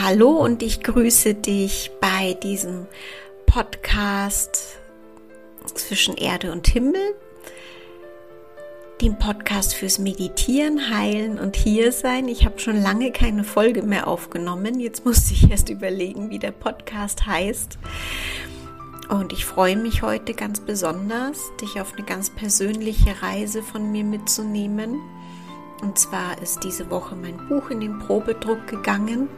Hallo und ich grüße dich bei diesem Podcast zwischen Erde und Himmel, dem Podcast fürs Meditieren, Heilen und Hiersein. Ich habe schon lange keine Folge mehr aufgenommen. Jetzt musste ich erst überlegen, wie der Podcast heißt. Und ich freue mich heute ganz besonders, dich auf eine ganz persönliche Reise von mir mitzunehmen. Und zwar ist diese Woche mein Buch in den Probedruck gegangen.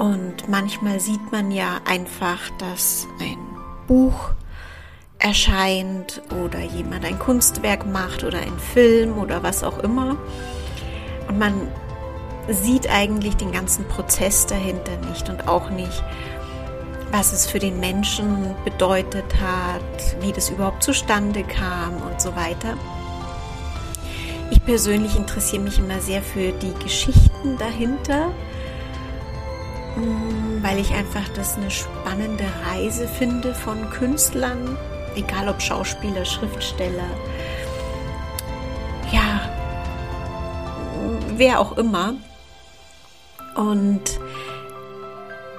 Und manchmal sieht man ja einfach, dass ein Buch erscheint oder jemand ein Kunstwerk macht oder ein Film oder was auch immer. Und man sieht eigentlich den ganzen Prozess dahinter nicht und auch nicht, was es für den Menschen bedeutet hat, wie das überhaupt zustande kam und so weiter. Ich persönlich interessiere mich immer sehr für die Geschichten dahinter weil ich einfach das eine spannende Reise finde von Künstlern, egal ob Schauspieler, Schriftsteller, ja, wer auch immer. Und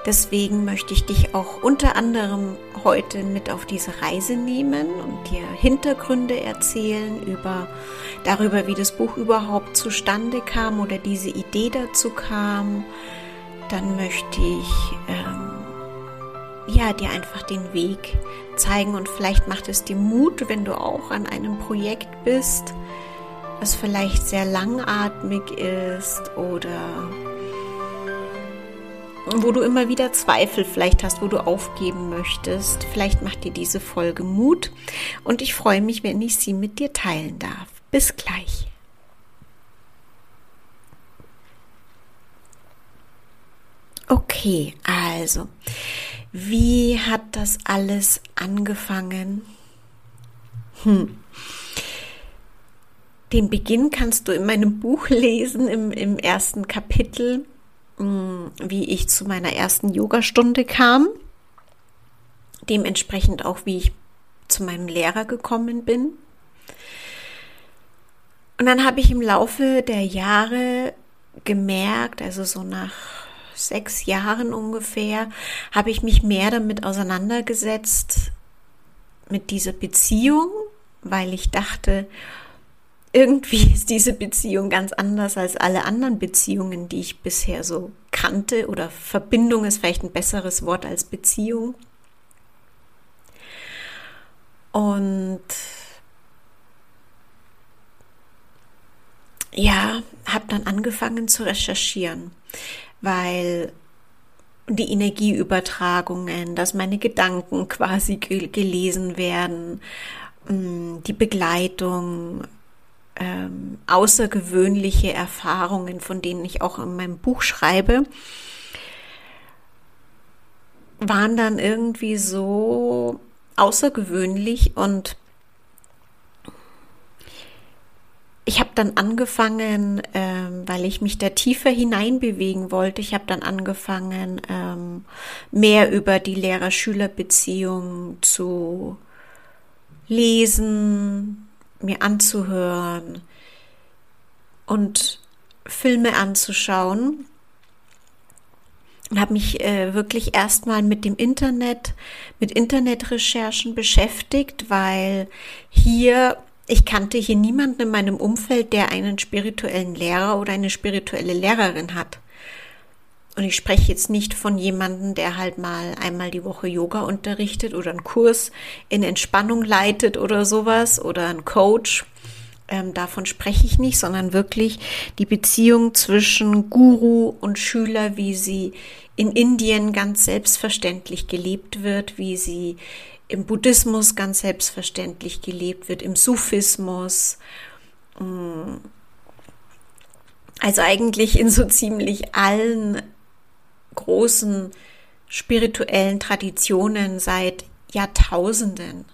deswegen möchte ich dich auch unter anderem heute mit auf diese Reise nehmen und dir Hintergründe erzählen über darüber, wie das Buch überhaupt zustande kam oder diese Idee dazu kam dann möchte ich ähm, ja dir einfach den Weg zeigen und vielleicht macht es dir Mut, wenn du auch an einem Projekt bist, was vielleicht sehr langatmig ist oder wo du immer wieder Zweifel vielleicht hast, wo du aufgeben möchtest. Vielleicht macht dir diese Folge Mut und ich freue mich, wenn ich sie mit dir teilen darf. Bis gleich. Okay, also, wie hat das alles angefangen? Hm. Den Beginn kannst du in meinem Buch lesen, im, im ersten Kapitel, hm, wie ich zu meiner ersten Yogastunde kam. Dementsprechend auch, wie ich zu meinem Lehrer gekommen bin. Und dann habe ich im Laufe der Jahre gemerkt, also so nach sechs Jahren ungefähr, habe ich mich mehr damit auseinandergesetzt, mit dieser Beziehung, weil ich dachte, irgendwie ist diese Beziehung ganz anders als alle anderen Beziehungen, die ich bisher so kannte. Oder Verbindung ist vielleicht ein besseres Wort als Beziehung. Und ja, habe dann angefangen zu recherchieren weil die Energieübertragungen, dass meine Gedanken quasi gelesen werden, mm, die Begleitung, ähm, außergewöhnliche Erfahrungen, von denen ich auch in meinem Buch schreibe, waren dann irgendwie so außergewöhnlich und ich habe dann angefangen, ähm, weil ich mich da tiefer hineinbewegen wollte, ich habe dann angefangen, ähm, mehr über die Lehrer-Schüler-Beziehung zu lesen, mir anzuhören und Filme anzuschauen. Und habe mich äh, wirklich erstmal mit dem Internet, mit Internetrecherchen beschäftigt, weil hier ich kannte hier niemanden in meinem Umfeld, der einen spirituellen Lehrer oder eine spirituelle Lehrerin hat. Und ich spreche jetzt nicht von jemandem, der halt mal einmal die Woche Yoga unterrichtet oder einen Kurs in Entspannung leitet oder sowas oder ein Coach. Ähm, davon spreche ich nicht, sondern wirklich die Beziehung zwischen Guru und Schüler, wie sie in Indien ganz selbstverständlich gelebt wird, wie sie im Buddhismus ganz selbstverständlich gelebt wird, im Sufismus. Mm. Also eigentlich in so ziemlich allen großen spirituellen Traditionen seit Jahrtausenden.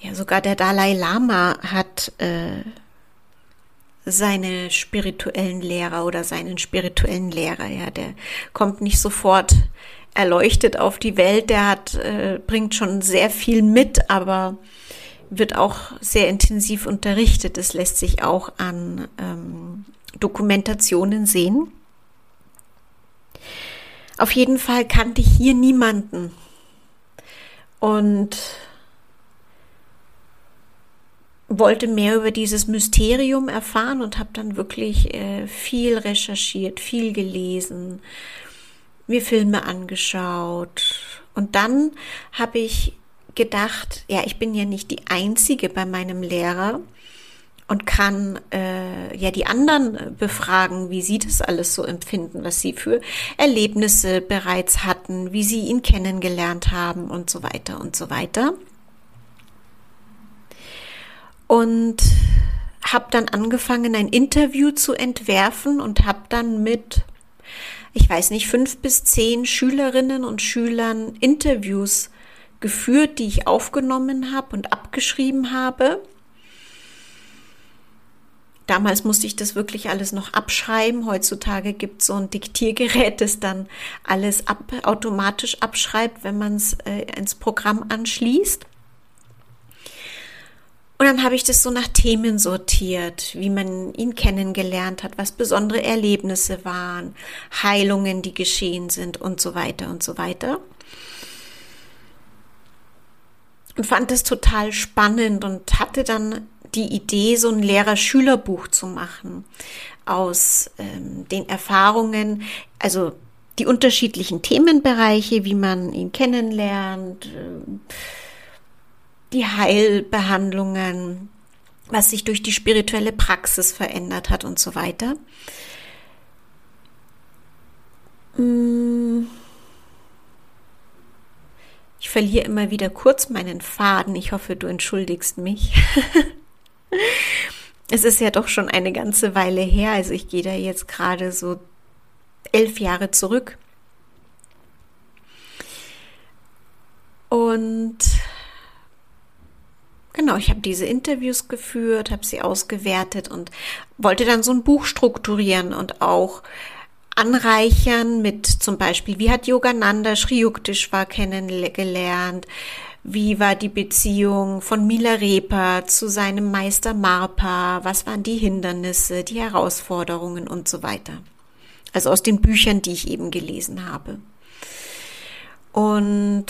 Ja, sogar der Dalai Lama hat äh, seine spirituellen Lehrer oder seinen spirituellen Lehrer. Ja, der kommt nicht sofort erleuchtet auf die Welt. Der hat, äh, bringt schon sehr viel mit, aber wird auch sehr intensiv unterrichtet. Das lässt sich auch an ähm, Dokumentationen sehen. Auf jeden Fall kannte ich hier niemanden. Und wollte mehr über dieses Mysterium erfahren und habe dann wirklich äh, viel recherchiert, viel gelesen, mir Filme angeschaut. Und dann habe ich gedacht, ja, ich bin ja nicht die Einzige bei meinem Lehrer und kann äh, ja die anderen befragen, wie sie das alles so empfinden, was sie für Erlebnisse bereits hatten, wie sie ihn kennengelernt haben und so weiter und so weiter. Und habe dann angefangen, ein Interview zu entwerfen und habe dann mit, ich weiß nicht, fünf bis zehn Schülerinnen und Schülern Interviews geführt, die ich aufgenommen habe und abgeschrieben habe. Damals musste ich das wirklich alles noch abschreiben. Heutzutage gibt es so ein Diktiergerät, das dann alles ab, automatisch abschreibt, wenn man es äh, ins Programm anschließt. Und dann habe ich das so nach Themen sortiert, wie man ihn kennengelernt hat, was besondere Erlebnisse waren, Heilungen, die geschehen sind und so weiter und so weiter. Und fand es total spannend und hatte dann die Idee, so ein Lehrer-Schüler-Buch zu machen aus ähm, den Erfahrungen, also die unterschiedlichen Themenbereiche, wie man ihn kennenlernt, äh, die Heilbehandlungen, was sich durch die spirituelle Praxis verändert hat und so weiter. Mmh ich verliere immer wieder kurz meinen Faden. Ich hoffe, du entschuldigst mich. es ist ja doch schon eine ganze Weile her. Also ich gehe da jetzt gerade so elf Jahre zurück. Und genau, ich habe diese Interviews geführt, habe sie ausgewertet und wollte dann so ein Buch strukturieren und auch anreichern mit zum Beispiel, wie hat Yogananda Sri Yukteswar kennengelernt, wie war die Beziehung von Milarepa zu seinem Meister Marpa, was waren die Hindernisse, die Herausforderungen und so weiter. Also aus den Büchern, die ich eben gelesen habe. Und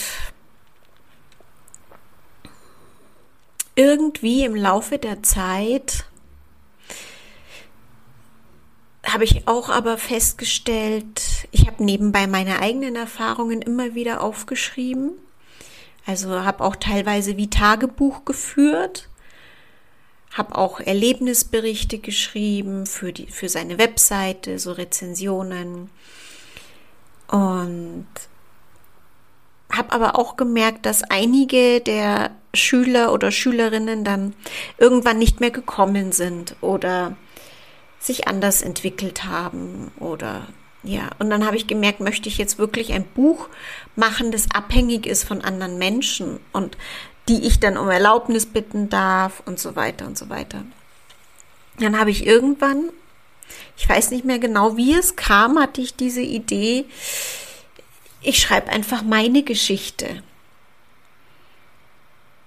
irgendwie im Laufe der Zeit habe ich auch aber festgestellt, ich habe nebenbei meine eigenen Erfahrungen immer wieder aufgeschrieben. Also habe auch teilweise wie Tagebuch geführt, habe auch Erlebnisberichte geschrieben für, die, für seine Webseite, so Rezensionen. Und habe aber auch gemerkt, dass einige der Schüler oder Schülerinnen dann irgendwann nicht mehr gekommen sind oder sich anders entwickelt haben oder ja, und dann habe ich gemerkt, möchte ich jetzt wirklich ein Buch machen, das abhängig ist von anderen Menschen und die ich dann um Erlaubnis bitten darf und so weiter und so weiter. Dann habe ich irgendwann, ich weiß nicht mehr genau, wie es kam, hatte ich diese Idee, ich schreibe einfach meine Geschichte.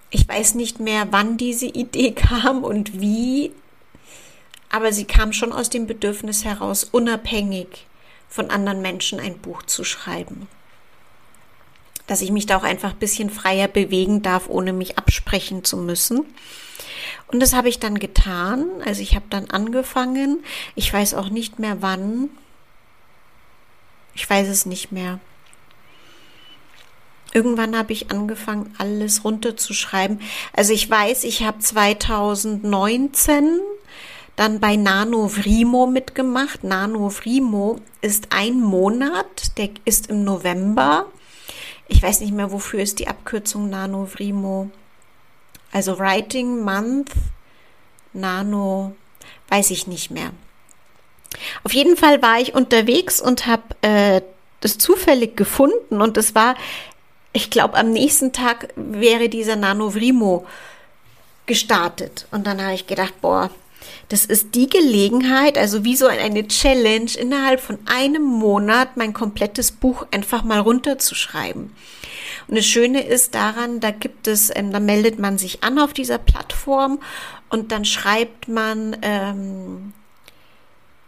Ich weiß nicht mehr, wann diese Idee kam und wie, aber sie kam schon aus dem Bedürfnis heraus, unabhängig von anderen Menschen ein Buch zu schreiben. Dass ich mich da auch einfach ein bisschen freier bewegen darf, ohne mich absprechen zu müssen. Und das habe ich dann getan. Also ich habe dann angefangen. Ich weiß auch nicht mehr wann. Ich weiß es nicht mehr. Irgendwann habe ich angefangen, alles runterzuschreiben. Also ich weiß, ich habe 2019 dann bei Nano Vrimo mitgemacht. Nano Vrimo ist ein Monat, der ist im November. Ich weiß nicht mehr, wofür ist die Abkürzung Nano Vrimo. Also Writing Month, Nano, weiß ich nicht mehr. Auf jeden Fall war ich unterwegs und habe äh, das zufällig gefunden und es war, ich glaube, am nächsten Tag wäre dieser Nano Vrimo gestartet. Und dann habe ich gedacht, boah, das ist die Gelegenheit, also wie so eine Challenge, innerhalb von einem Monat mein komplettes Buch einfach mal runterzuschreiben. Und das Schöne ist daran, da gibt es, ähm, da meldet man sich an auf dieser Plattform und dann schreibt man ähm,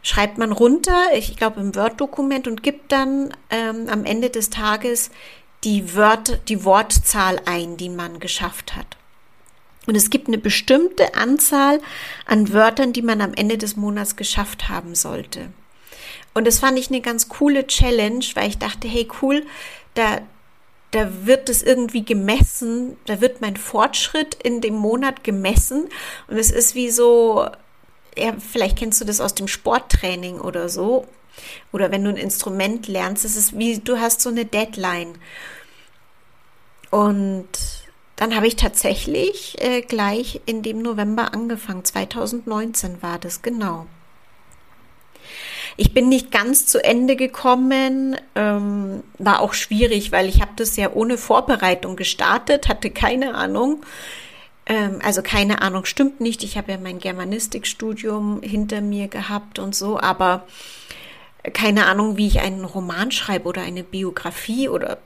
schreibt man runter, ich glaube im Word-Dokument und gibt dann ähm, am Ende des Tages die Wörter, die Wortzahl ein, die man geschafft hat. Und es gibt eine bestimmte Anzahl an Wörtern, die man am Ende des Monats geschafft haben sollte. Und das fand ich eine ganz coole Challenge, weil ich dachte, hey cool, da, da wird es irgendwie gemessen, da wird mein Fortschritt in dem Monat gemessen. Und es ist wie so, ja, vielleicht kennst du das aus dem Sporttraining oder so. Oder wenn du ein Instrument lernst, es ist wie, du hast so eine Deadline. Und dann habe ich tatsächlich äh, gleich in dem November angefangen. 2019 war das, genau. Ich bin nicht ganz zu Ende gekommen, ähm, war auch schwierig, weil ich habe das ja ohne Vorbereitung gestartet, hatte keine Ahnung. Ähm, also keine Ahnung, stimmt nicht. Ich habe ja mein Germanistikstudium hinter mir gehabt und so, aber keine Ahnung, wie ich einen Roman schreibe oder eine Biografie oder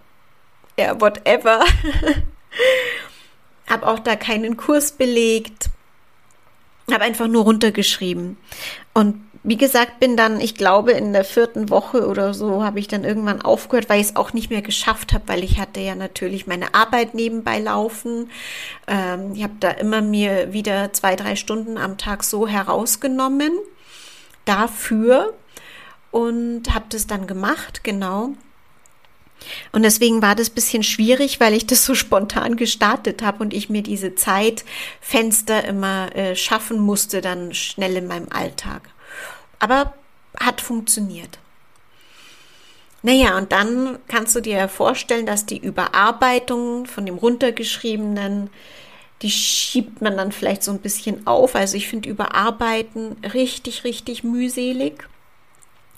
ja, whatever. habe auch da keinen Kurs belegt, habe einfach nur runtergeschrieben. Und wie gesagt, bin dann, ich glaube, in der vierten Woche oder so habe ich dann irgendwann aufgehört, weil ich es auch nicht mehr geschafft habe, weil ich hatte ja natürlich meine Arbeit nebenbei laufen. Ähm, ich habe da immer mir wieder zwei, drei Stunden am Tag so herausgenommen dafür und habe das dann gemacht, genau. Und deswegen war das bisschen schwierig, weil ich das so spontan gestartet habe und ich mir diese Zeitfenster immer äh, schaffen musste, dann schnell in meinem Alltag. Aber hat funktioniert. Naja, und dann kannst du dir vorstellen, dass die Überarbeitung von dem runtergeschriebenen, die schiebt man dann vielleicht so ein bisschen auf. Also ich finde Überarbeiten richtig, richtig mühselig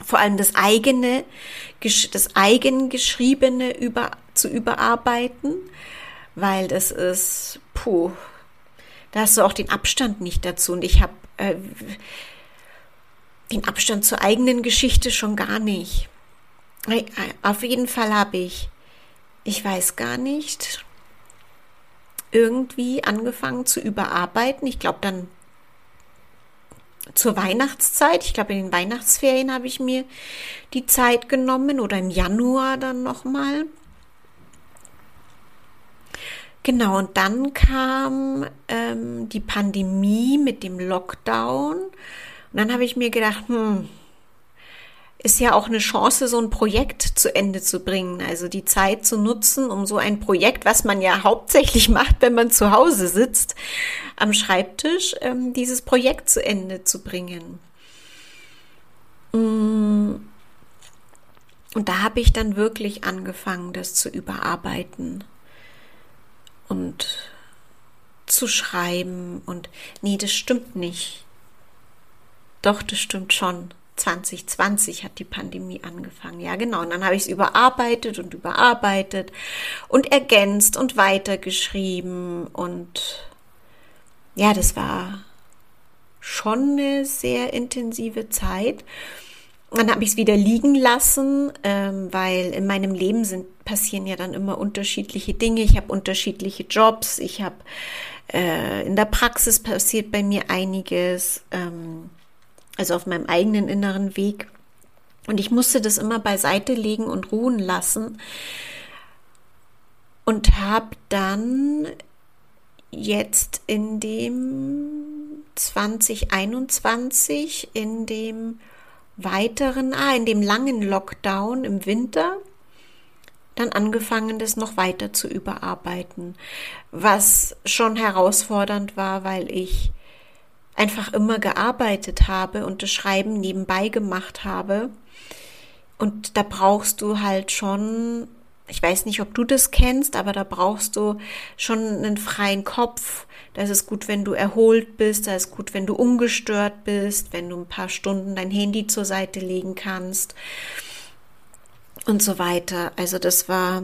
vor allem das eigene, das eigengeschriebene über, zu überarbeiten, weil das ist, puh, da hast du auch den Abstand nicht dazu. Und ich habe äh, den Abstand zur eigenen Geschichte schon gar nicht. Auf jeden Fall habe ich, ich weiß gar nicht, irgendwie angefangen zu überarbeiten. Ich glaube dann zur Weihnachtszeit. Ich glaube, in den Weihnachtsferien habe ich mir die Zeit genommen oder im Januar dann nochmal. Genau, und dann kam ähm, die Pandemie mit dem Lockdown. Und dann habe ich mir gedacht, hm, ist ja auch eine Chance, so ein Projekt zu Ende zu bringen. Also die Zeit zu nutzen, um so ein Projekt, was man ja hauptsächlich macht, wenn man zu Hause sitzt, am Schreibtisch, ähm, dieses Projekt zu Ende zu bringen. Mm. Und da habe ich dann wirklich angefangen, das zu überarbeiten und zu schreiben. Und nee, das stimmt nicht. Doch, das stimmt schon. 2020 hat die Pandemie angefangen. Ja, genau. Und dann habe ich es überarbeitet und überarbeitet und ergänzt und weitergeschrieben. Und ja, das war schon eine sehr intensive Zeit. Dann habe ich es wieder liegen lassen, ähm, weil in meinem Leben sind passieren ja dann immer unterschiedliche Dinge. Ich habe unterschiedliche Jobs. Ich habe äh, in der Praxis passiert bei mir einiges. Ähm, also auf meinem eigenen inneren Weg. Und ich musste das immer beiseite legen und ruhen lassen und habe dann jetzt in dem 2021, in dem weiteren, ah, in dem langen Lockdown im Winter, dann angefangen, das noch weiter zu überarbeiten, was schon herausfordernd war, weil ich einfach immer gearbeitet habe und das Schreiben nebenbei gemacht habe. Und da brauchst du halt schon, ich weiß nicht, ob du das kennst, aber da brauchst du schon einen freien Kopf. Da ist es gut, wenn du erholt bist, da ist gut, wenn du ungestört bist, wenn du ein paar Stunden dein Handy zur Seite legen kannst und so weiter. Also das war,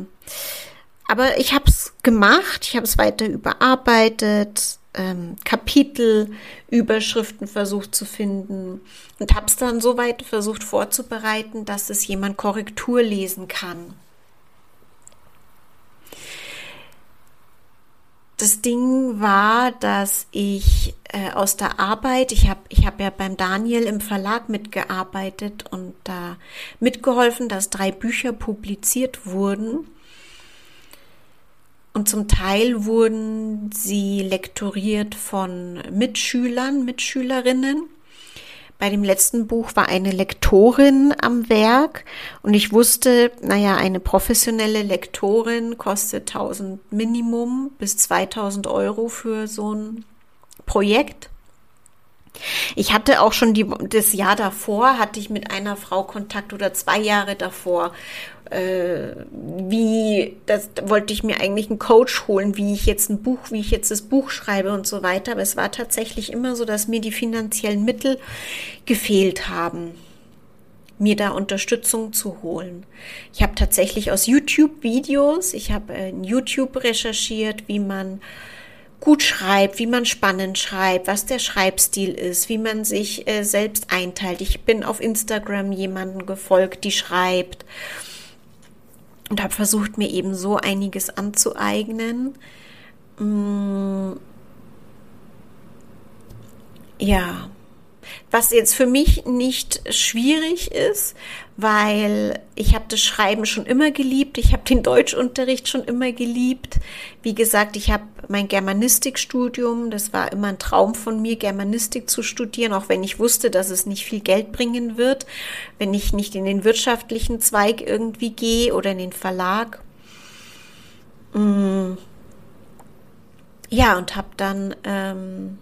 aber ich habe es gemacht, ich habe es weiter überarbeitet, ähm, Kapitelüberschriften versucht zu finden und habe es dann so weit versucht vorzubereiten, dass es jemand Korrektur lesen kann. das Ding war, dass ich äh, aus der Arbeit, ich habe ich hab ja beim Daniel im Verlag mitgearbeitet und da mitgeholfen, dass drei Bücher publiziert wurden. Und zum Teil wurden sie lektoriert von Mitschülern, Mitschülerinnen. Bei dem letzten Buch war eine Lektorin am Werk und ich wusste, naja, eine professionelle Lektorin kostet 1000 Minimum bis 2000 Euro für so ein Projekt. Ich hatte auch schon die, das Jahr davor, hatte ich mit einer Frau Kontakt oder zwei Jahre davor äh, wie, das wollte ich mir eigentlich einen Coach holen, wie ich jetzt ein Buch, wie ich jetzt das Buch schreibe und so weiter. Aber es war tatsächlich immer so, dass mir die finanziellen Mittel gefehlt haben, mir da Unterstützung zu holen. Ich habe tatsächlich aus YouTube Videos, ich habe in YouTube recherchiert, wie man gut schreibt, wie man spannend schreibt, was der Schreibstil ist, wie man sich äh, selbst einteilt. Ich bin auf Instagram jemanden gefolgt, die schreibt und habe versucht, mir eben so einiges anzueignen. Mm. Ja, was jetzt für mich nicht schwierig ist, weil ich habe das Schreiben schon immer geliebt, ich habe den Deutschunterricht schon immer geliebt. Wie gesagt, ich habe mein Germanistikstudium, das war immer ein Traum von mir, Germanistik zu studieren, auch wenn ich wusste, dass es nicht viel Geld bringen wird, wenn ich nicht in den wirtschaftlichen Zweig irgendwie gehe oder in den Verlag. Mm. Ja, und habe dann ähm,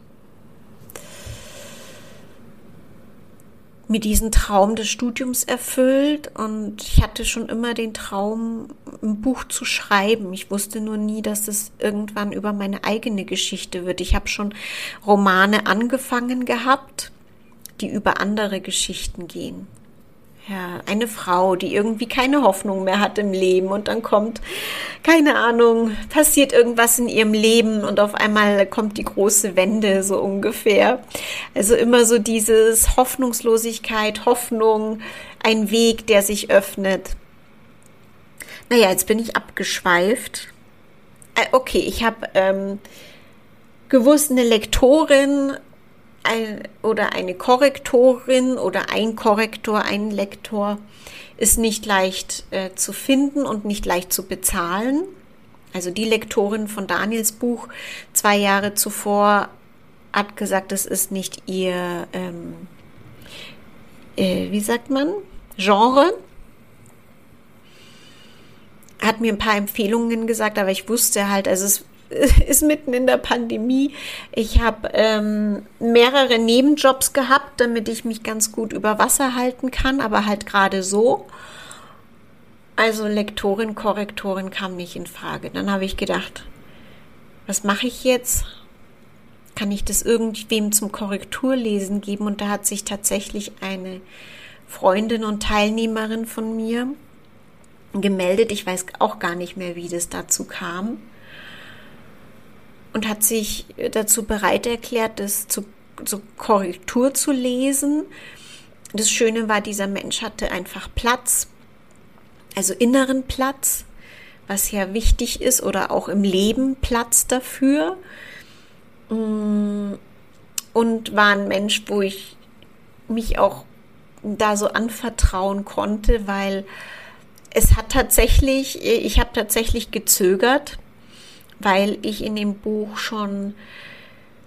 mir diesen Traum des Studiums erfüllt und ich hatte schon immer den Traum, ein Buch zu schreiben. Ich wusste nur nie, dass es irgendwann über meine eigene Geschichte wird. Ich habe schon Romane angefangen gehabt, die über andere Geschichten gehen ja, eine Frau, die irgendwie keine Hoffnung mehr hat im Leben und dann kommt, keine Ahnung, passiert irgendwas in ihrem Leben und auf einmal kommt die große Wende so ungefähr. Also immer so dieses Hoffnungslosigkeit, Hoffnung, ein Weg, der sich öffnet. Naja, jetzt bin ich abgeschweift. Äh, okay, ich habe ähm, gewusst, eine Lektorin ein, oder eine Korrektorin oder ein Korrektor, ein Lektor ist nicht leicht äh, zu finden und nicht leicht zu bezahlen. Also die Lektorin von Daniels Buch zwei Jahre zuvor hat gesagt, es ist nicht ihr, ähm, äh, wie sagt man, Genre. Hat mir ein paar Empfehlungen gesagt, aber ich wusste halt, also es ist mitten in der Pandemie. Ich habe ähm, mehrere Nebenjobs gehabt, damit ich mich ganz gut über Wasser halten kann, aber halt gerade so. Also Lektorin, Korrektorin kam nicht in Frage. Dann habe ich gedacht, was mache ich jetzt? Kann ich das irgendwem zum Korrekturlesen geben? Und da hat sich tatsächlich eine Freundin und Teilnehmerin von mir gemeldet. Ich weiß auch gar nicht mehr, wie das dazu kam und hat sich dazu bereit erklärt, das zu, zur Korrektur zu lesen. Das Schöne war, dieser Mensch hatte einfach Platz, also inneren Platz, was ja wichtig ist, oder auch im Leben Platz dafür. Mm, und war ein Mensch, wo ich mich auch da so anvertrauen konnte, weil es hat tatsächlich, ich habe tatsächlich gezögert, weil ich in dem Buch schon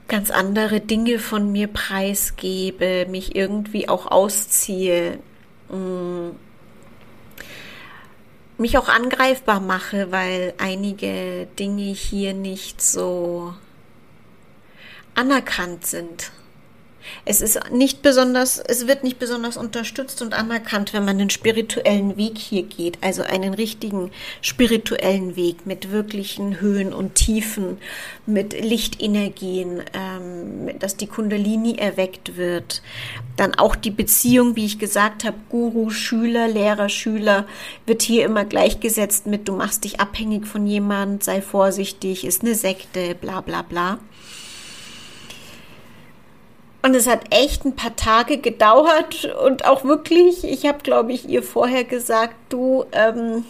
ganz andere Dinge von mir preisgebe, mich irgendwie auch ausziehe, mm, mich auch angreifbar mache, weil einige Dinge hier nicht so anerkannt sind. Es ist nicht besonders, es wird nicht besonders unterstützt und anerkannt, wenn man den spirituellen Weg hier geht, also einen richtigen spirituellen Weg mit wirklichen Höhen und Tiefen, mit Lichtenergien, ähm, dass die Kundalini erweckt wird. Dann auch die Beziehung, wie ich gesagt habe, Guru, Schüler, Lehrer, Schüler, wird hier immer gleichgesetzt mit, du machst dich abhängig von jemand, sei vorsichtig, ist eine Sekte, bla bla bla. Und es hat echt ein paar Tage gedauert und auch wirklich, ich habe, glaube ich, ihr vorher gesagt, du, ähm,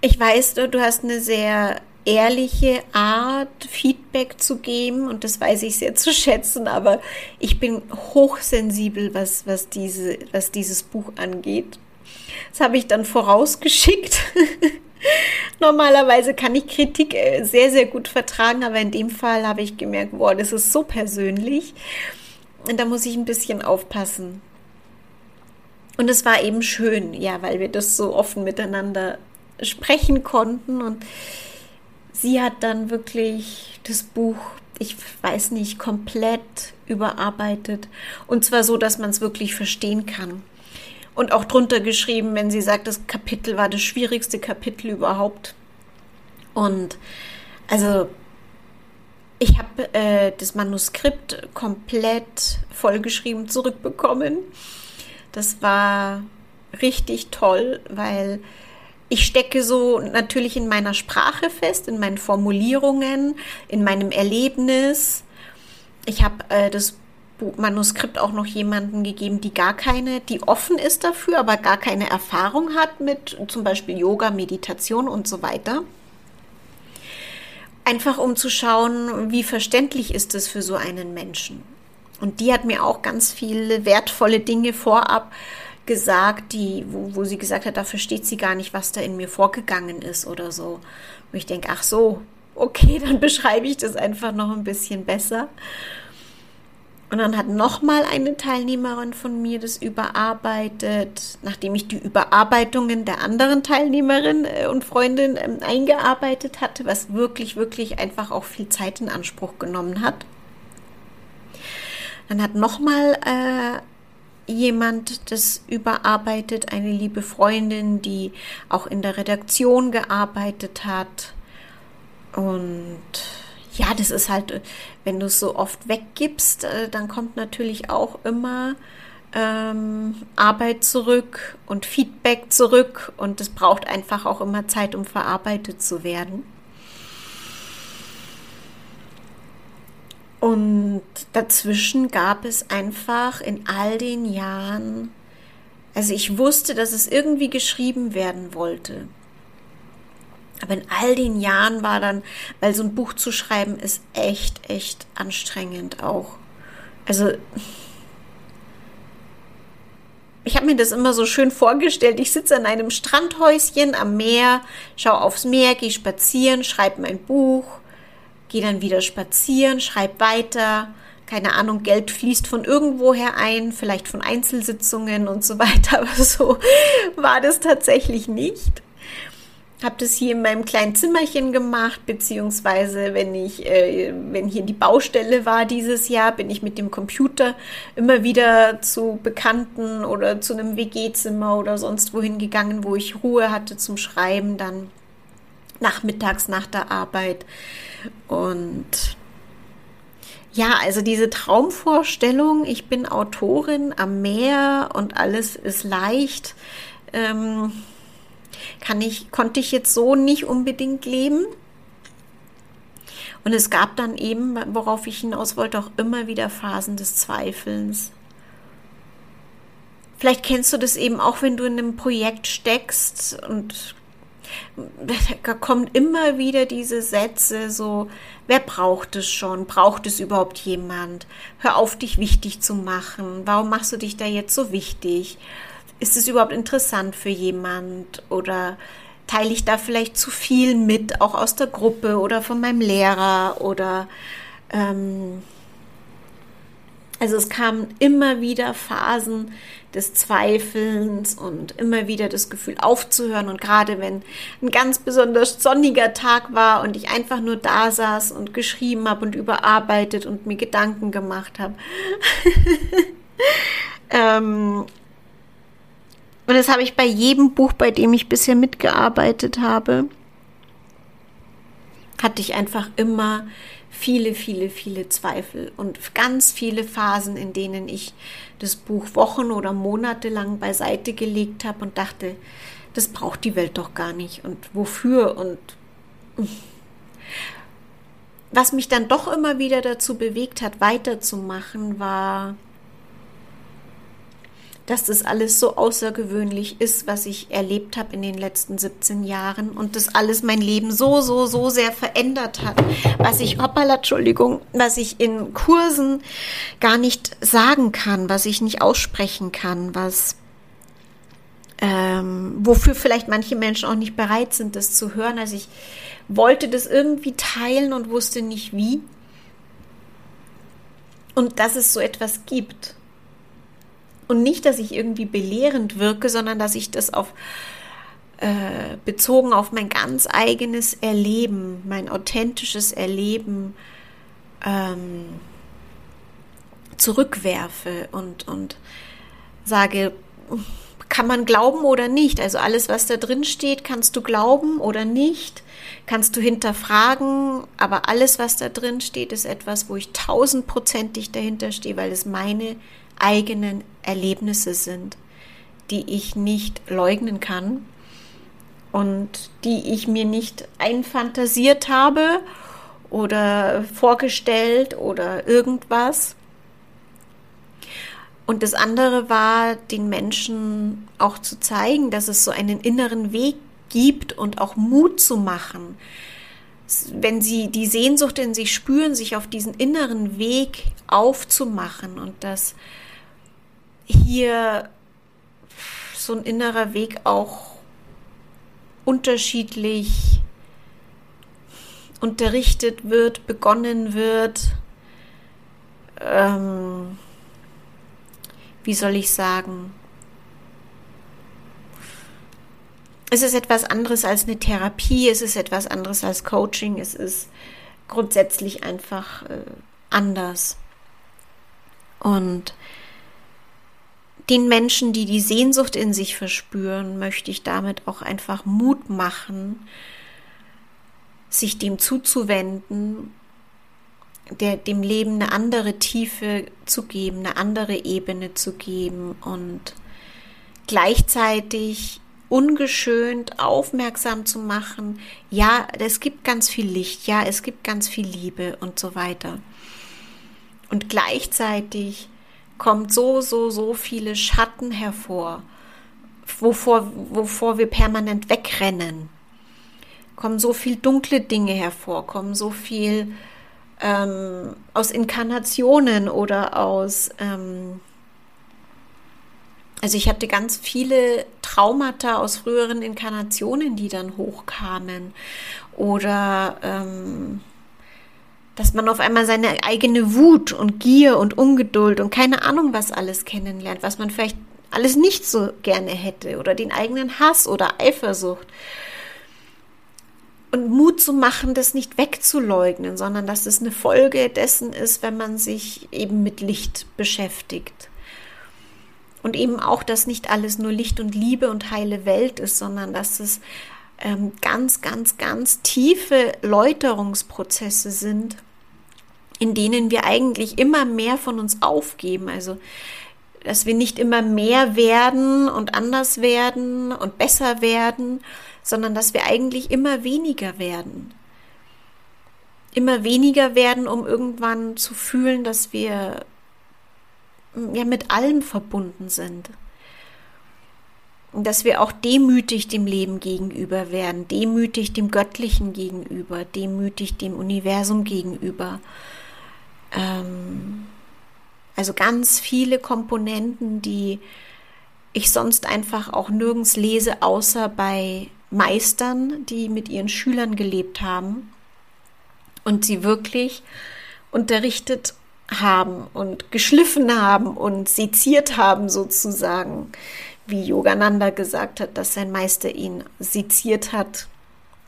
ich weiß, du, du hast eine sehr ehrliche Art, Feedback zu geben und das weiß ich sehr zu schätzen, aber ich bin hochsensibel, was, was, diese, was dieses Buch angeht. Das habe ich dann vorausgeschickt. Normalerweise kann ich Kritik äh, sehr, sehr gut vertragen, aber in dem Fall habe ich gemerkt, boah, das ist so persönlich. Und da muss ich ein bisschen aufpassen. Und es war eben schön, ja, weil wir das so offen miteinander sprechen konnten. Und sie hat dann wirklich das Buch, ich weiß nicht, komplett überarbeitet. Und zwar so, dass man es wirklich verstehen kann und auch drunter geschrieben, wenn sie sagt, das Kapitel war das schwierigste Kapitel überhaupt. Und also ich habe äh, das Manuskript komplett vollgeschrieben zurückbekommen. Das war richtig toll, weil ich stecke so natürlich in meiner Sprache fest, in meinen Formulierungen, in meinem Erlebnis. Ich habe äh, das Manuskript auch noch jemanden gegeben, die gar keine, die offen ist dafür, aber gar keine Erfahrung hat mit zum Beispiel Yoga, Meditation und so weiter. Einfach um zu schauen, wie verständlich ist es für so einen Menschen. Und die hat mir auch ganz viele wertvolle Dinge vorab gesagt, die, wo, wo sie gesagt hat, da versteht sie gar nicht, was da in mir vorgegangen ist oder so. Und ich denke, ach so, okay, dann beschreibe ich das einfach noch ein bisschen besser. Und dann hat nochmal eine Teilnehmerin von mir das überarbeitet, nachdem ich die Überarbeitungen der anderen Teilnehmerin äh, und Freundin ähm, eingearbeitet hatte, was wirklich, wirklich einfach auch viel Zeit in Anspruch genommen hat. Dann hat nochmal äh, jemand das überarbeitet, eine liebe Freundin, die auch in der Redaktion gearbeitet hat. Und ja, das ist halt, wenn du es so oft weggibst, äh, dann kommt natürlich auch immer ähm, Arbeit zurück und Feedback zurück und es braucht einfach auch immer Zeit, um verarbeitet zu werden. Und dazwischen gab es einfach in all den Jahren, also ich wusste, dass es irgendwie geschrieben werden wollte. Aber in all den Jahren war dann, weil so ein Buch zu schreiben ist echt, echt anstrengend auch. Also ich habe mir das immer so schön vorgestellt. Ich sitze in einem Strandhäuschen am Meer, schaue aufs Meer, gehe spazieren, schreibe mein Buch, gehe dann wieder spazieren, schreibe weiter. Keine Ahnung, Geld fließt von irgendwoher ein, vielleicht von Einzelsitzungen und so weiter. Aber so war das tatsächlich nicht habe das hier in meinem kleinen Zimmerchen gemacht, beziehungsweise wenn ich, äh, wenn hier die Baustelle war dieses Jahr, bin ich mit dem Computer immer wieder zu Bekannten oder zu einem WG-Zimmer oder sonst wohin gegangen, wo ich Ruhe hatte zum Schreiben, dann nachmittags nach der Arbeit. Und ja, also diese Traumvorstellung, ich bin Autorin am Meer und alles ist leicht. Ähm, kann ich, konnte ich jetzt so nicht unbedingt leben. Und es gab dann eben, worauf ich hinaus wollte, auch immer wieder Phasen des Zweifelns. Vielleicht kennst du das eben auch, wenn du in einem Projekt steckst und da kommen immer wieder diese Sätze so, wer braucht es schon? Braucht es überhaupt jemand? Hör auf, dich wichtig zu machen. Warum machst du dich da jetzt so wichtig? Ist es überhaupt interessant für jemand oder teile ich da vielleicht zu viel mit, auch aus der Gruppe oder von meinem Lehrer oder ähm, also es kamen immer wieder Phasen des Zweifelns und immer wieder das Gefühl aufzuhören und gerade wenn ein ganz besonders sonniger Tag war und ich einfach nur da saß und geschrieben habe und überarbeitet und mir Gedanken gemacht habe. ähm, und das habe ich bei jedem Buch, bei dem ich bisher mitgearbeitet habe, hatte ich einfach immer viele, viele, viele Zweifel und ganz viele Phasen, in denen ich das Buch Wochen oder Monate lang beiseite gelegt habe und dachte, das braucht die Welt doch gar nicht. Und wofür? Und was mich dann doch immer wieder dazu bewegt hat, weiterzumachen, war dass das alles so außergewöhnlich ist, was ich erlebt habe in den letzten 17 Jahren und das alles mein Leben so, so, so sehr verändert hat, was ich, hoppala, Entschuldigung, was ich in Kursen gar nicht sagen kann, was ich nicht aussprechen kann, was, ähm, wofür vielleicht manche Menschen auch nicht bereit sind, das zu hören. Also ich wollte das irgendwie teilen und wusste nicht wie. Und dass es so etwas gibt. Und nicht, dass ich irgendwie belehrend wirke, sondern dass ich das auf äh, bezogen auf mein ganz eigenes Erleben, mein authentisches Erleben ähm, zurückwerfe und, und sage, kann man glauben oder nicht? Also alles, was da drin steht, kannst du glauben oder nicht, kannst du hinterfragen, aber alles, was da drin steht, ist etwas, wo ich tausendprozentig dahinter stehe, weil es meine eigenen Erlebnisse sind, die ich nicht leugnen kann und die ich mir nicht einfantasiert habe oder vorgestellt oder irgendwas. Und das andere war, den Menschen auch zu zeigen, dass es so einen inneren Weg gibt und auch Mut zu machen. Wenn sie die Sehnsucht in sich spüren, sich auf diesen inneren Weg aufzumachen und dass hier so ein innerer Weg auch unterschiedlich unterrichtet wird, begonnen wird. Ähm, wie soll ich sagen? Es ist etwas anderes als eine Therapie, es ist etwas anderes als Coaching, es ist grundsätzlich einfach äh, anders. Und den Menschen, die die Sehnsucht in sich verspüren, möchte ich damit auch einfach Mut machen, sich dem zuzuwenden, der, dem Leben eine andere Tiefe zu geben, eine andere Ebene zu geben und gleichzeitig ungeschönt aufmerksam zu machen, ja, es gibt ganz viel Licht, ja, es gibt ganz viel Liebe und so weiter. Und gleichzeitig kommt so, so, so viele Schatten hervor, wovor, wovor wir permanent wegrennen. Kommen so viel dunkle Dinge hervor, kommen so viel ähm, aus Inkarnationen oder aus, ähm, also ich hatte ganz viele Traumata aus früheren Inkarnationen, die dann hochkamen oder ähm, dass man auf einmal seine eigene Wut und Gier und Ungeduld und keine Ahnung was alles kennenlernt, was man vielleicht alles nicht so gerne hätte oder den eigenen Hass oder Eifersucht. Und Mut zu machen, das nicht wegzuleugnen, sondern dass es eine Folge dessen ist, wenn man sich eben mit Licht beschäftigt. Und eben auch, dass nicht alles nur Licht und Liebe und heile Welt ist, sondern dass es ähm, ganz, ganz, ganz tiefe Läuterungsprozesse sind, in denen wir eigentlich immer mehr von uns aufgeben. Also, dass wir nicht immer mehr werden und anders werden und besser werden, sondern dass wir eigentlich immer weniger werden. Immer weniger werden, um irgendwann zu fühlen, dass wir ja mit allem verbunden sind. Und dass wir auch demütig dem Leben gegenüber werden, demütig dem Göttlichen gegenüber, demütig dem Universum gegenüber ähm, also ganz viele Komponenten, die ich sonst einfach auch nirgends lese, außer bei Meistern, die mit ihren Schülern gelebt haben und sie wirklich unterrichtet haben und geschliffen haben und seziert haben sozusagen, wie Yogananda gesagt hat, dass sein Meister ihn seziert hat,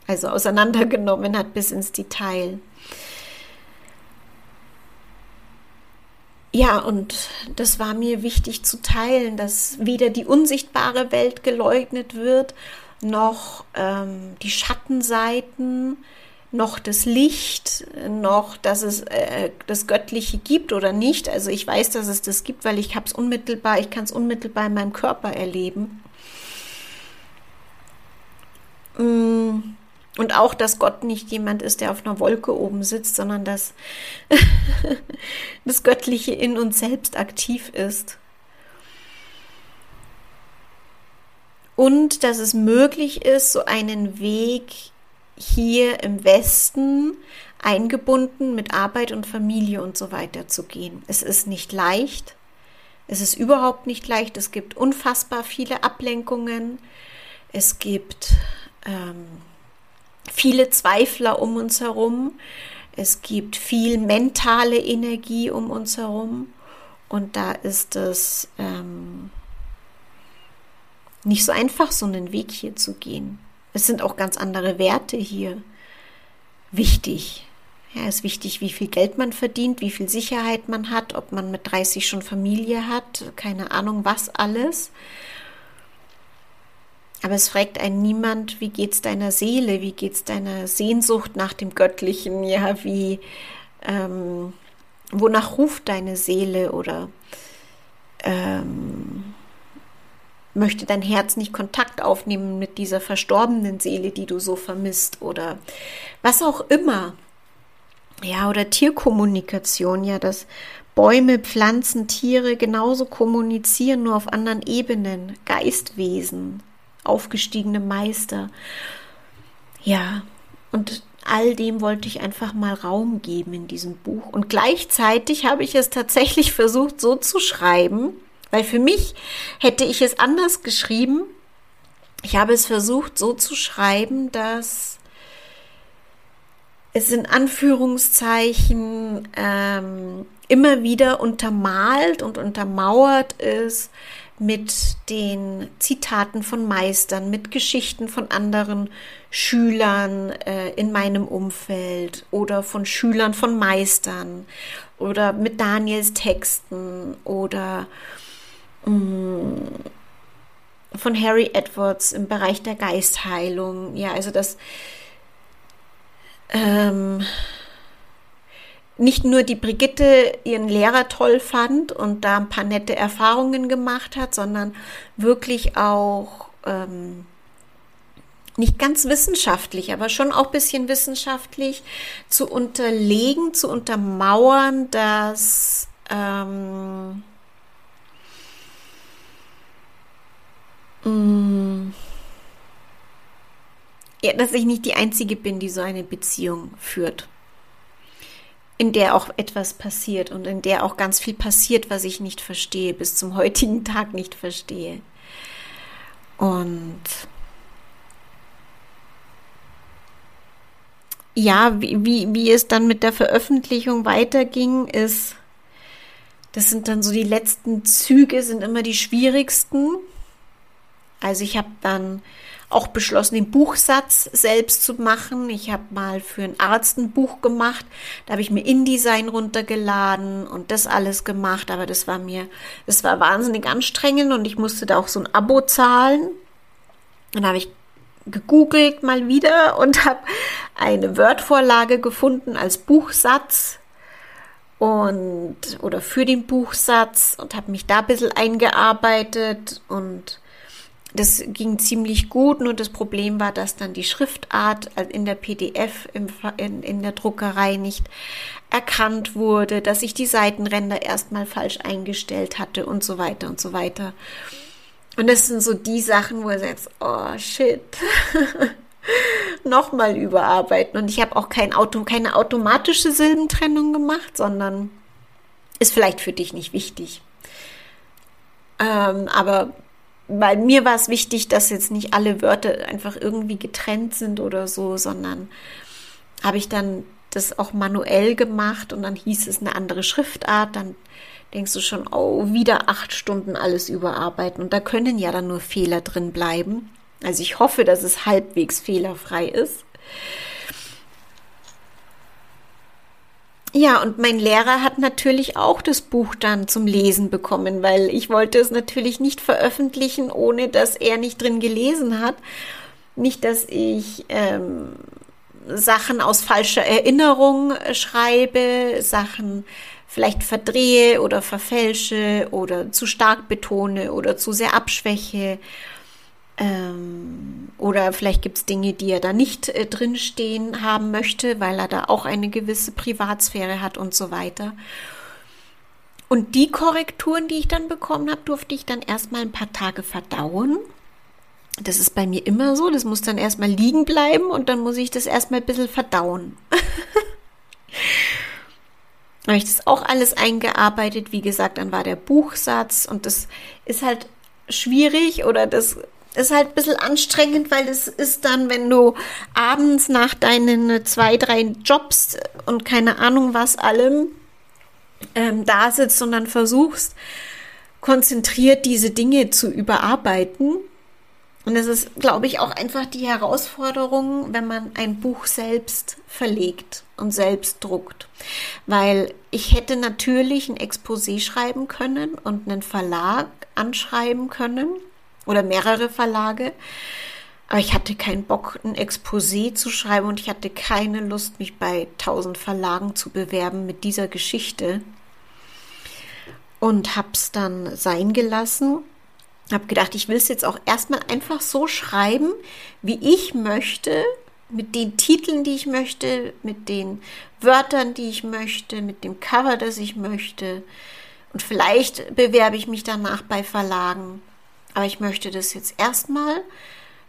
also auseinandergenommen hat bis ins Detail. Ja, und das war mir wichtig zu teilen, dass weder die unsichtbare Welt geleugnet wird, noch ähm, die Schattenseiten, noch das Licht, noch dass es äh, das Göttliche gibt oder nicht. Also ich weiß, dass es das gibt, weil ich habe es unmittelbar, ich kann es unmittelbar in meinem Körper erleben. Mm. Und auch, dass Gott nicht jemand ist, der auf einer Wolke oben sitzt, sondern dass das Göttliche in uns selbst aktiv ist. und dass es möglich ist, so einen Weg hier im Westen eingebunden mit Arbeit und Familie und so weiter zu gehen. Es ist nicht leicht. Es ist überhaupt nicht leicht. Es gibt unfassbar viele Ablenkungen. Es gibt ähm, viele Zweifler um uns herum. Es gibt viel mentale Energie um uns herum. Und da ist es ähm, nicht so einfach, so einen Weg hier zu gehen. Es sind auch ganz andere Werte hier wichtig. Ja, es ist wichtig, wie viel Geld man verdient, wie viel Sicherheit man hat, ob man mit 30 schon Familie hat, keine Ahnung, was alles. Aber es fragt einen niemand, wie geht's deiner Seele, wie geht's deiner Sehnsucht nach dem Göttlichen, ja, wie, ähm, wonach ruft deine Seele? Oder ähm, möchte dein Herz nicht Kontakt aufnehmen mit dieser verstorbenen Seele, die du so vermisst? Oder was auch immer. Ja, oder Tierkommunikation, ja, dass Bäume, Pflanzen, Tiere genauso kommunizieren, nur auf anderen Ebenen. Geistwesen, aufgestiegene Meister. Ja, und all dem wollte ich einfach mal Raum geben in diesem Buch. Und gleichzeitig habe ich es tatsächlich versucht so zu schreiben, weil für mich hätte ich es anders geschrieben. Ich habe es versucht so zu schreiben, dass es in Anführungszeichen ähm, immer wieder untermalt und untermauert ist mit den Zitaten von Meistern, mit Geschichten von anderen Schülern äh, in meinem Umfeld oder von Schülern von Meistern oder mit Daniels Texten oder mh, mm, von Harry Edwards im Bereich der Geistheilung. Ja, also das ähm, nicht nur die Brigitte ihren Lehrer toll fand und da ein paar nette Erfahrungen gemacht hat, sondern wirklich auch ähm, nicht ganz wissenschaftlich, aber schon auch bisschen wissenschaftlich zu unterlegen, zu untermauern, dass ähm, mm, ja, dass ich nicht die Einzige bin, die so eine Beziehung führt. In der auch etwas passiert und in der auch ganz viel passiert, was ich nicht verstehe, bis zum heutigen Tag nicht verstehe. Und ja, wie, wie, wie es dann mit der Veröffentlichung weiterging, ist, das sind dann so die letzten Züge, sind immer die schwierigsten. Also ich habe dann auch beschlossen, den Buchsatz selbst zu machen. Ich habe mal für einen Arzt ein Buch gemacht. Da habe ich mir InDesign runtergeladen und das alles gemacht. Aber das war mir, das war wahnsinnig anstrengend und ich musste da auch so ein Abo zahlen. Dann habe ich gegoogelt mal wieder und habe eine Word-Vorlage gefunden als Buchsatz und oder für den Buchsatz und habe mich da ein bisschen eingearbeitet und das ging ziemlich gut, nur das Problem war, dass dann die Schriftart in der PDF im, in, in der Druckerei nicht erkannt wurde, dass ich die Seitenränder erstmal falsch eingestellt hatte und so weiter und so weiter. Und das sind so die Sachen, wo er sagt, oh shit, nochmal überarbeiten. Und ich habe auch kein Auto, keine automatische Silbentrennung gemacht, sondern ist vielleicht für dich nicht wichtig. Ähm, aber weil mir war es wichtig, dass jetzt nicht alle Wörter einfach irgendwie getrennt sind oder so, sondern habe ich dann das auch manuell gemacht und dann hieß es eine andere Schriftart, dann denkst du schon, oh, wieder acht Stunden alles überarbeiten und da können ja dann nur Fehler drin bleiben. Also ich hoffe, dass es halbwegs fehlerfrei ist. Ja, und mein Lehrer hat natürlich auch das Buch dann zum Lesen bekommen, weil ich wollte es natürlich nicht veröffentlichen, ohne dass er nicht drin gelesen hat. Nicht, dass ich ähm, Sachen aus falscher Erinnerung schreibe, Sachen vielleicht verdrehe oder verfälsche oder zu stark betone oder zu sehr abschwäche ähm, oder vielleicht gibt es Dinge, die er da nicht äh, drinstehen haben möchte, weil er da auch eine gewisse Privatsphäre hat und so weiter. Und die Korrekturen, die ich dann bekommen habe, durfte ich dann erstmal ein paar Tage verdauen. Das ist bei mir immer so. Das muss dann erstmal liegen bleiben und dann muss ich das erstmal ein bisschen verdauen. habe ich das auch alles eingearbeitet. Wie gesagt, dann war der Buchsatz und das ist halt schwierig oder das ist halt ein bisschen anstrengend, weil das ist dann, wenn du abends nach deinen zwei, drei Jobs und keine Ahnung was allem ähm, da sitzt und dann versuchst, konzentriert diese Dinge zu überarbeiten. Und es ist, glaube ich, auch einfach die Herausforderung, wenn man ein Buch selbst verlegt und selbst druckt. Weil ich hätte natürlich ein Exposé schreiben können und einen Verlag anschreiben können oder mehrere Verlage. Aber ich hatte keinen Bock, ein Exposé zu schreiben und ich hatte keine Lust, mich bei tausend Verlagen zu bewerben mit dieser Geschichte. Und hab's dann sein gelassen. Hab gedacht, ich will es jetzt auch erstmal einfach so schreiben, wie ich möchte, mit den Titeln, die ich möchte, mit den Wörtern, die ich möchte, mit dem Cover, das ich möchte. Und vielleicht bewerbe ich mich danach bei Verlagen. Aber ich möchte das jetzt erstmal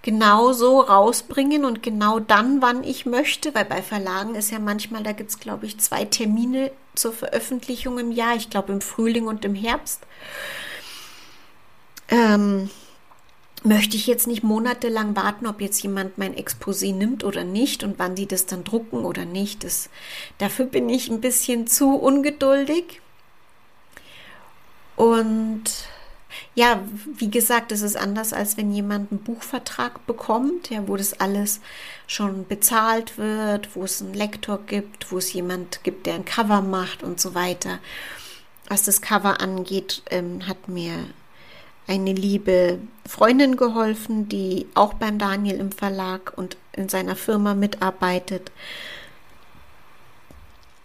genau so rausbringen und genau dann, wann ich möchte, weil bei Verlagen ist ja manchmal, da gibt es, glaube ich, zwei Termine zur Veröffentlichung im Jahr, ich glaube im Frühling und im Herbst. Ähm, möchte ich jetzt nicht monatelang warten, ob jetzt jemand mein Exposé nimmt oder nicht und wann sie das dann drucken oder nicht. Das, dafür bin ich ein bisschen zu ungeduldig. Und ja, wie gesagt, es ist anders, als wenn jemand einen Buchvertrag bekommt, ja, wo das alles schon bezahlt wird, wo es einen Lektor gibt, wo es jemand gibt, der ein Cover macht und so weiter. Was das Cover angeht, ähm, hat mir eine liebe Freundin geholfen, die auch beim Daniel im Verlag und in seiner Firma mitarbeitet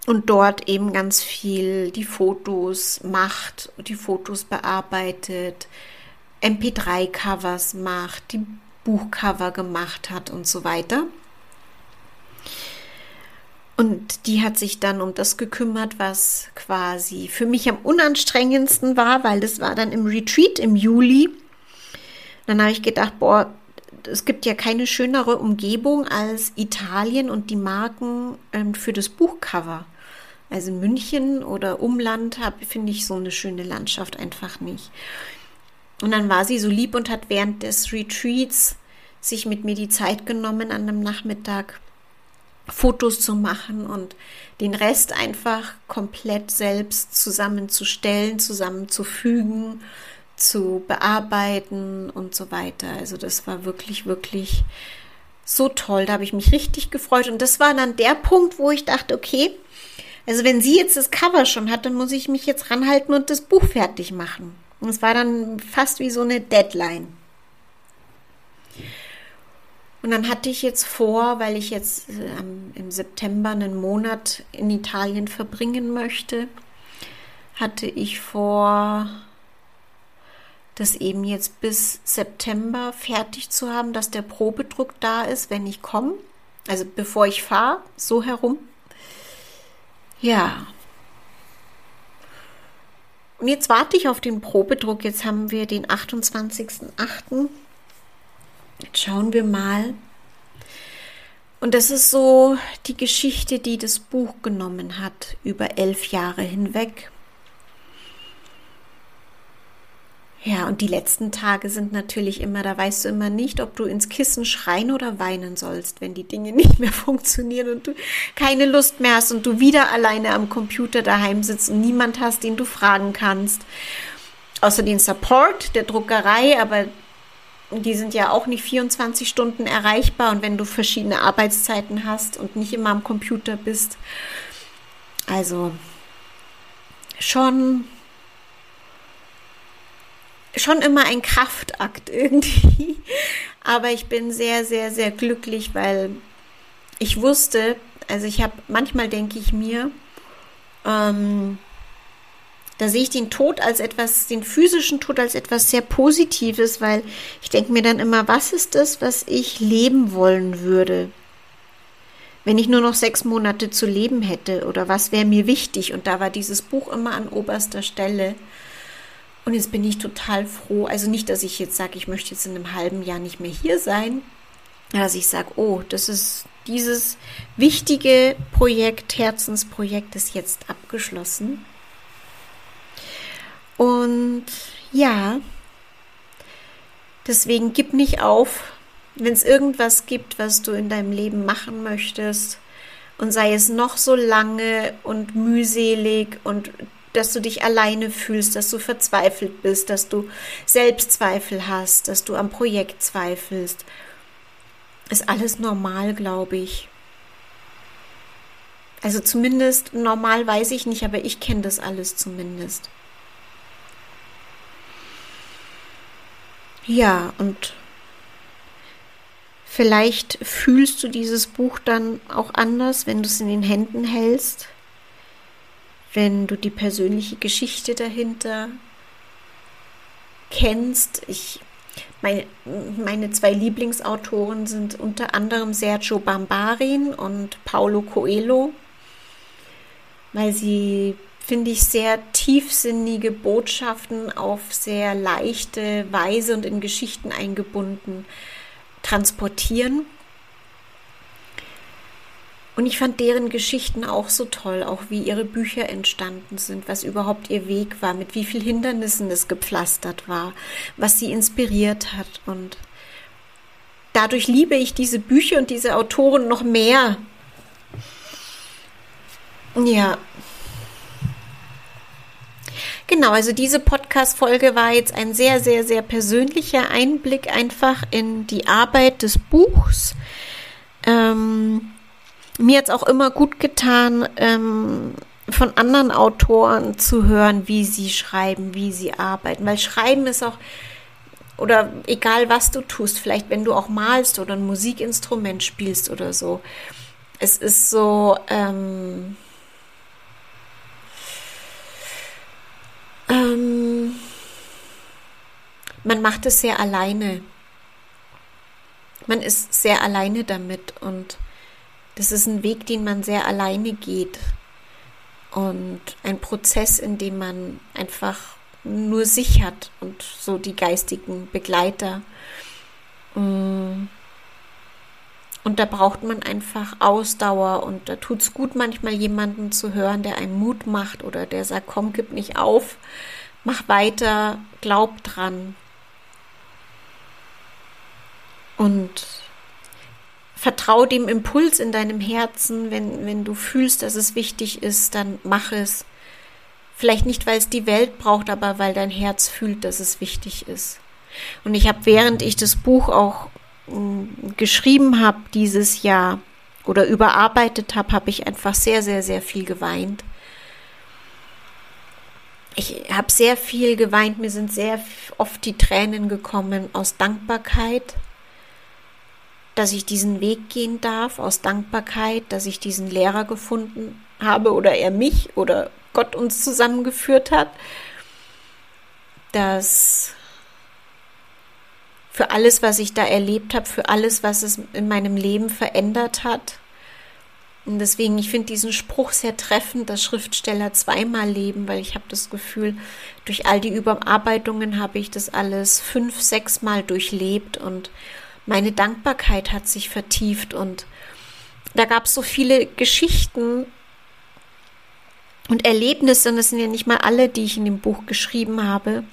und dort eben ganz viel die Fotos macht, die Fotos bearbeitet, MP3-Covers macht, die Buchcover gemacht hat und so weiter. Und die hat sich dann um das gekümmert, was quasi für mich am unanstrengendsten war, weil das war dann im Retreat im Juli. Dann habe ich gedacht, boah, es gibt ja keine schönere Umgebung als Italien und die Marken ähm, für das Buchcover. Also München oder Umland finde ich so eine schöne Landschaft einfach nicht. Und dann war sie so lieb und hat während des Retreats sich mit mir die Zeit genommen, an einem Nachmittag Fotos zu machen und den Rest einfach komplett selbst zusammenzustellen, zusammenzufügen, zu bearbeiten und so weiter. Also das war wirklich, wirklich so toll. Da habe ich mich richtig gefreut. Und das war dann der Punkt, wo ich dachte, okay, also wenn sie jetzt das Cover schon hat, dann muss ich mich jetzt ranhalten und das Buch fertig machen. Und es war dann fast wie so eine Deadline. Und dann hatte ich jetzt vor, weil ich jetzt ähm, im September einen Monat in Italien verbringen möchte, hatte ich vor, das eben jetzt bis September fertig zu haben, dass der Probedruck da ist, wenn ich komme. Also bevor ich fahre, so herum. Ja. Und jetzt warte ich auf den Probedruck. Jetzt haben wir den 28.08. Jetzt schauen wir mal. Und das ist so die Geschichte, die das Buch genommen hat über elf Jahre hinweg. Ja, und die letzten Tage sind natürlich immer, da weißt du immer nicht, ob du ins Kissen schreien oder weinen sollst, wenn die Dinge nicht mehr funktionieren und du keine Lust mehr hast und du wieder alleine am Computer daheim sitzt und niemand hast, den du fragen kannst. Außer den Support der Druckerei, aber die sind ja auch nicht 24 Stunden erreichbar und wenn du verschiedene Arbeitszeiten hast und nicht immer am Computer bist. Also schon schon immer ein Kraftakt irgendwie. Aber ich bin sehr, sehr, sehr glücklich, weil ich wusste, also ich habe, manchmal denke ich mir, ähm, da sehe ich den Tod als etwas, den physischen Tod als etwas sehr Positives, weil ich denke mir dann immer, was ist das, was ich leben wollen würde, wenn ich nur noch sechs Monate zu leben hätte oder was wäre mir wichtig? Und da war dieses Buch immer an oberster Stelle. Und jetzt bin ich total froh. Also nicht, dass ich jetzt sage, ich möchte jetzt in einem halben Jahr nicht mehr hier sein. Dass ich sage, oh, das ist dieses wichtige Projekt, Herzensprojekt ist jetzt abgeschlossen. Und ja, deswegen gib nicht auf, wenn es irgendwas gibt, was du in deinem Leben machen möchtest und sei es noch so lange und mühselig und dass du dich alleine fühlst, dass du verzweifelt bist, dass du Selbstzweifel hast, dass du am Projekt zweifelst, ist alles normal, glaube ich. Also zumindest normal weiß ich nicht, aber ich kenne das alles zumindest. Ja, und vielleicht fühlst du dieses Buch dann auch anders, wenn du es in den Händen hältst, wenn du die persönliche Geschichte dahinter kennst. Ich, meine, meine zwei Lieblingsautoren sind unter anderem Sergio Bambarin und Paulo Coelho, weil sie finde ich, sehr tiefsinnige Botschaften auf sehr leichte Weise und in Geschichten eingebunden transportieren. Und ich fand deren Geschichten auch so toll, auch wie ihre Bücher entstanden sind, was überhaupt ihr Weg war, mit wie vielen Hindernissen es gepflastert war, was sie inspiriert hat. Und dadurch liebe ich diese Bücher und diese Autoren noch mehr. Ja, Genau, also diese Podcast-Folge war jetzt ein sehr, sehr, sehr persönlicher Einblick einfach in die Arbeit des Buchs. Ähm, mir es auch immer gut getan, ähm, von anderen Autoren zu hören, wie sie schreiben, wie sie arbeiten, weil Schreiben ist auch, oder egal was du tust, vielleicht wenn du auch malst oder ein Musikinstrument spielst oder so, es ist so, ähm, Ähm, man macht es sehr alleine. Man ist sehr alleine damit und das ist ein Weg, den man sehr alleine geht und ein Prozess, in dem man einfach nur sich hat und so die geistigen Begleiter. Mm. Und da braucht man einfach Ausdauer und da tut es gut, manchmal jemanden zu hören, der einen Mut macht oder der sagt, komm, gib nicht auf, mach weiter, glaub dran. Und vertrau dem Impuls in deinem Herzen, wenn, wenn du fühlst, dass es wichtig ist, dann mach es. Vielleicht nicht, weil es die Welt braucht, aber weil dein Herz fühlt, dass es wichtig ist. Und ich habe, während ich das Buch auch geschrieben habe dieses Jahr oder überarbeitet habe, habe ich einfach sehr, sehr, sehr viel geweint. Ich habe sehr viel geweint, mir sind sehr oft die Tränen gekommen aus Dankbarkeit, dass ich diesen Weg gehen darf, aus Dankbarkeit, dass ich diesen Lehrer gefunden habe oder er mich oder Gott uns zusammengeführt hat, dass für alles, was ich da erlebt habe, für alles, was es in meinem Leben verändert hat. Und deswegen, ich finde diesen Spruch sehr treffend, dass Schriftsteller zweimal leben, weil ich habe das Gefühl, durch all die Überarbeitungen habe ich das alles fünf, sechs Mal durchlebt und meine Dankbarkeit hat sich vertieft und da gab es so viele Geschichten und Erlebnisse, und das sind ja nicht mal alle, die ich in dem Buch geschrieben habe,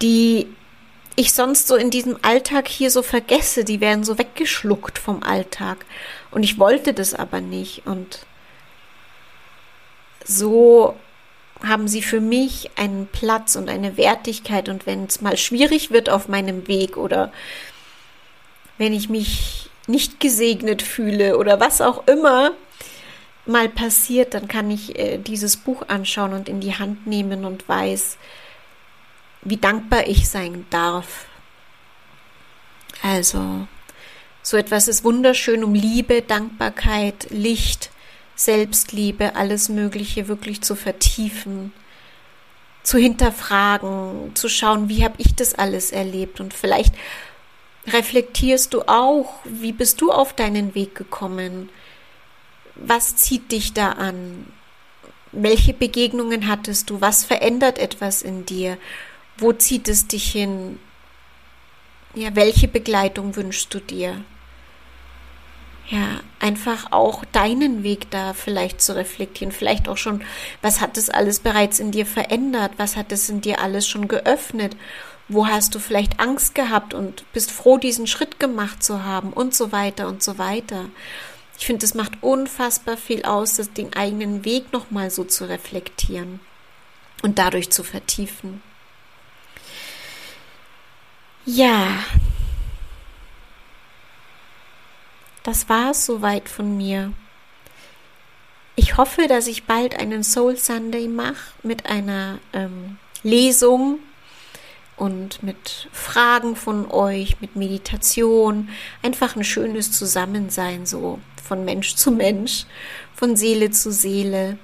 die ich sonst so in diesem Alltag hier so vergesse. Die werden so weggeschluckt vom Alltag. Und ich wollte das aber nicht. Und so haben sie für mich einen Platz und eine Wertigkeit. Und wenn es mal schwierig wird auf meinem Weg oder wenn ich mich nicht gesegnet fühle oder was auch immer mal passiert, dann kann ich äh, dieses Buch anschauen und in die Hand nehmen und weiß, wie dankbar ich sein darf. Also, so etwas ist wunderschön, um Liebe, Dankbarkeit, Licht, Selbstliebe, alles Mögliche wirklich zu vertiefen, zu hinterfragen, zu schauen, wie habe ich das alles erlebt und vielleicht reflektierst du auch, wie bist du auf deinen Weg gekommen? Was zieht dich da an? welche Begegnungen hattest du? Was verändert etwas in dir? Wo zieht es dich hin? Ja, welche Begleitung wünschst du dir? Ja, einfach auch deinen Weg da vielleicht zu reflektieren. Vielleicht auch schon, was hat es alles bereits in dir verändert? Was hat es in dir alles schon geöffnet? Wo hast du vielleicht Angst gehabt und bist froh, diesen Schritt gemacht zu haben und so weiter und so weiter. Ich finde, es macht unfassbar viel aus, das, den eigenen Weg nochmal so zu reflektieren und dadurch zu vertiefen. Ja, das war es soweit von mir. Ich hoffe, dass ich bald einen Soul Sunday mache mit einer ähm, Lesung und mit Fragen von euch, mit Meditation, einfach ein schönes Zusammensein so von Mensch zu Mensch, von Seele zu Seele.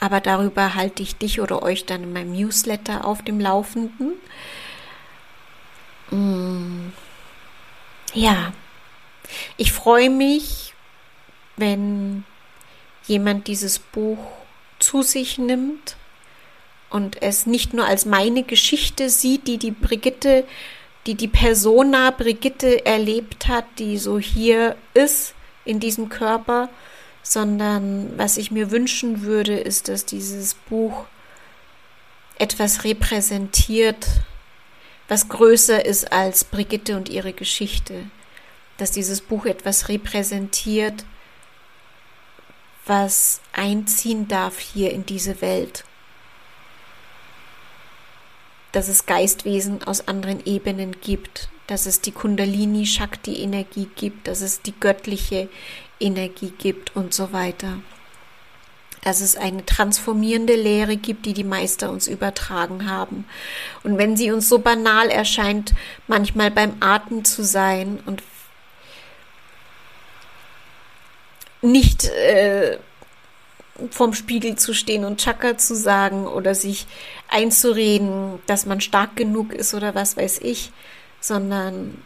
Aber darüber halte ich dich oder euch dann in meinem Newsletter auf dem Laufenden. Mm. Ja, ich freue mich, wenn jemand dieses Buch zu sich nimmt und es nicht nur als meine Geschichte sieht, die die Brigitte, die die Persona Brigitte erlebt hat, die so hier ist in diesem Körper, sondern was ich mir wünschen würde, ist, dass dieses Buch etwas repräsentiert, was größer ist als Brigitte und ihre Geschichte, dass dieses Buch etwas repräsentiert, was einziehen darf hier in diese Welt dass es Geistwesen aus anderen Ebenen gibt, dass es die Kundalini Shakti Energie gibt, dass es die göttliche Energie gibt und so weiter. Dass es eine transformierende Lehre gibt, die die Meister uns übertragen haben. Und wenn sie uns so banal erscheint, manchmal beim Atmen zu sein und nicht äh, vorm Spiegel zu stehen und Chakra zu sagen oder sich einzureden, dass man stark genug ist oder was weiß ich, sondern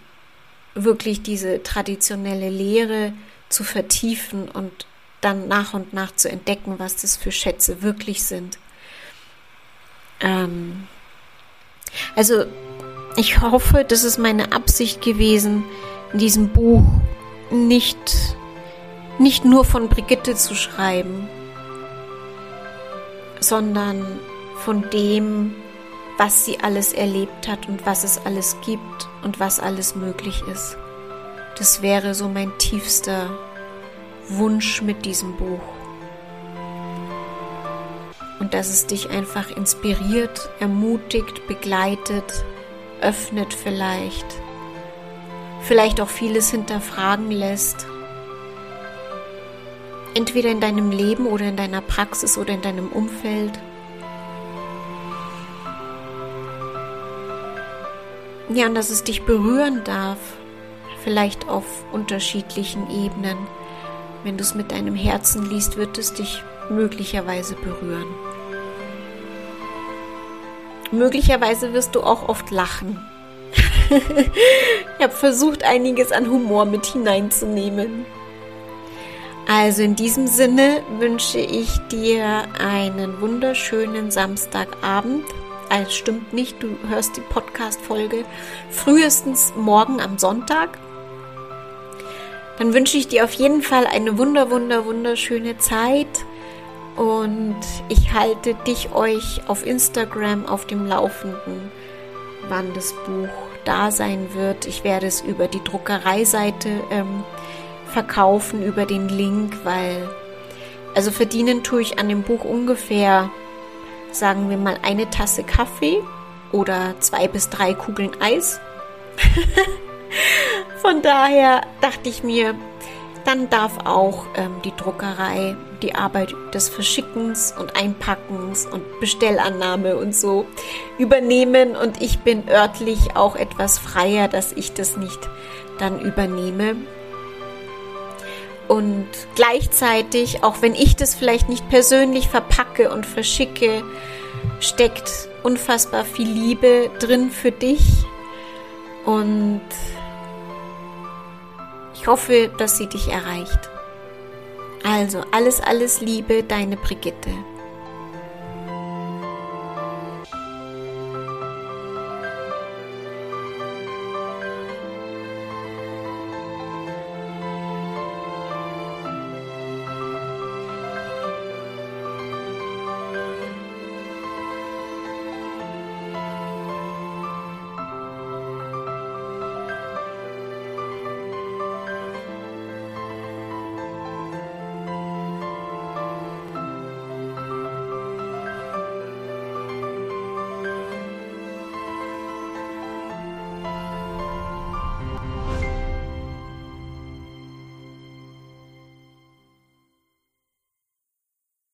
wirklich diese traditionelle Lehre zu vertiefen und dann nach und nach zu entdecken, was das für Schätze wirklich sind. Ähm also ich hoffe, das ist meine Absicht gewesen, in diesem Buch nicht, nicht nur von Brigitte zu schreiben, sondern von dem, was sie alles erlebt hat und was es alles gibt und was alles möglich ist. Das wäre so mein tiefster Wunsch mit diesem Buch. Und dass es dich einfach inspiriert, ermutigt, begleitet, öffnet vielleicht, vielleicht auch vieles hinterfragen lässt entweder in deinem Leben oder in deiner Praxis oder in deinem Umfeld. Ja, und dass es dich berühren darf, vielleicht auf unterschiedlichen Ebenen. Wenn du es mit deinem Herzen liest, wird es dich möglicherweise berühren. Möglicherweise wirst du auch oft lachen. ich habe versucht, einiges an Humor mit hineinzunehmen. Also in diesem Sinne wünsche ich dir einen wunderschönen Samstagabend. Es stimmt nicht, du hörst die Podcast-Folge frühestens morgen am Sonntag. Dann wünsche ich dir auf jeden Fall eine wunder, wunder, wunderschöne Zeit. Und ich halte dich euch auf Instagram auf dem Laufenden, wann das Buch da sein wird. Ich werde es über die Druckereiseite ähm, verkaufen über den Link, weil also verdienen tue ich an dem Buch ungefähr, sagen wir mal, eine Tasse Kaffee oder zwei bis drei Kugeln Eis. Von daher dachte ich mir, dann darf auch ähm, die Druckerei die Arbeit des Verschickens und Einpackens und Bestellannahme und so übernehmen und ich bin örtlich auch etwas freier, dass ich das nicht dann übernehme und gleichzeitig, auch wenn ich das vielleicht nicht persönlich verpacke und verschicke, steckt unfassbar viel Liebe drin für dich. Und ich hoffe, dass sie dich erreicht. Also alles, alles Liebe, deine Brigitte.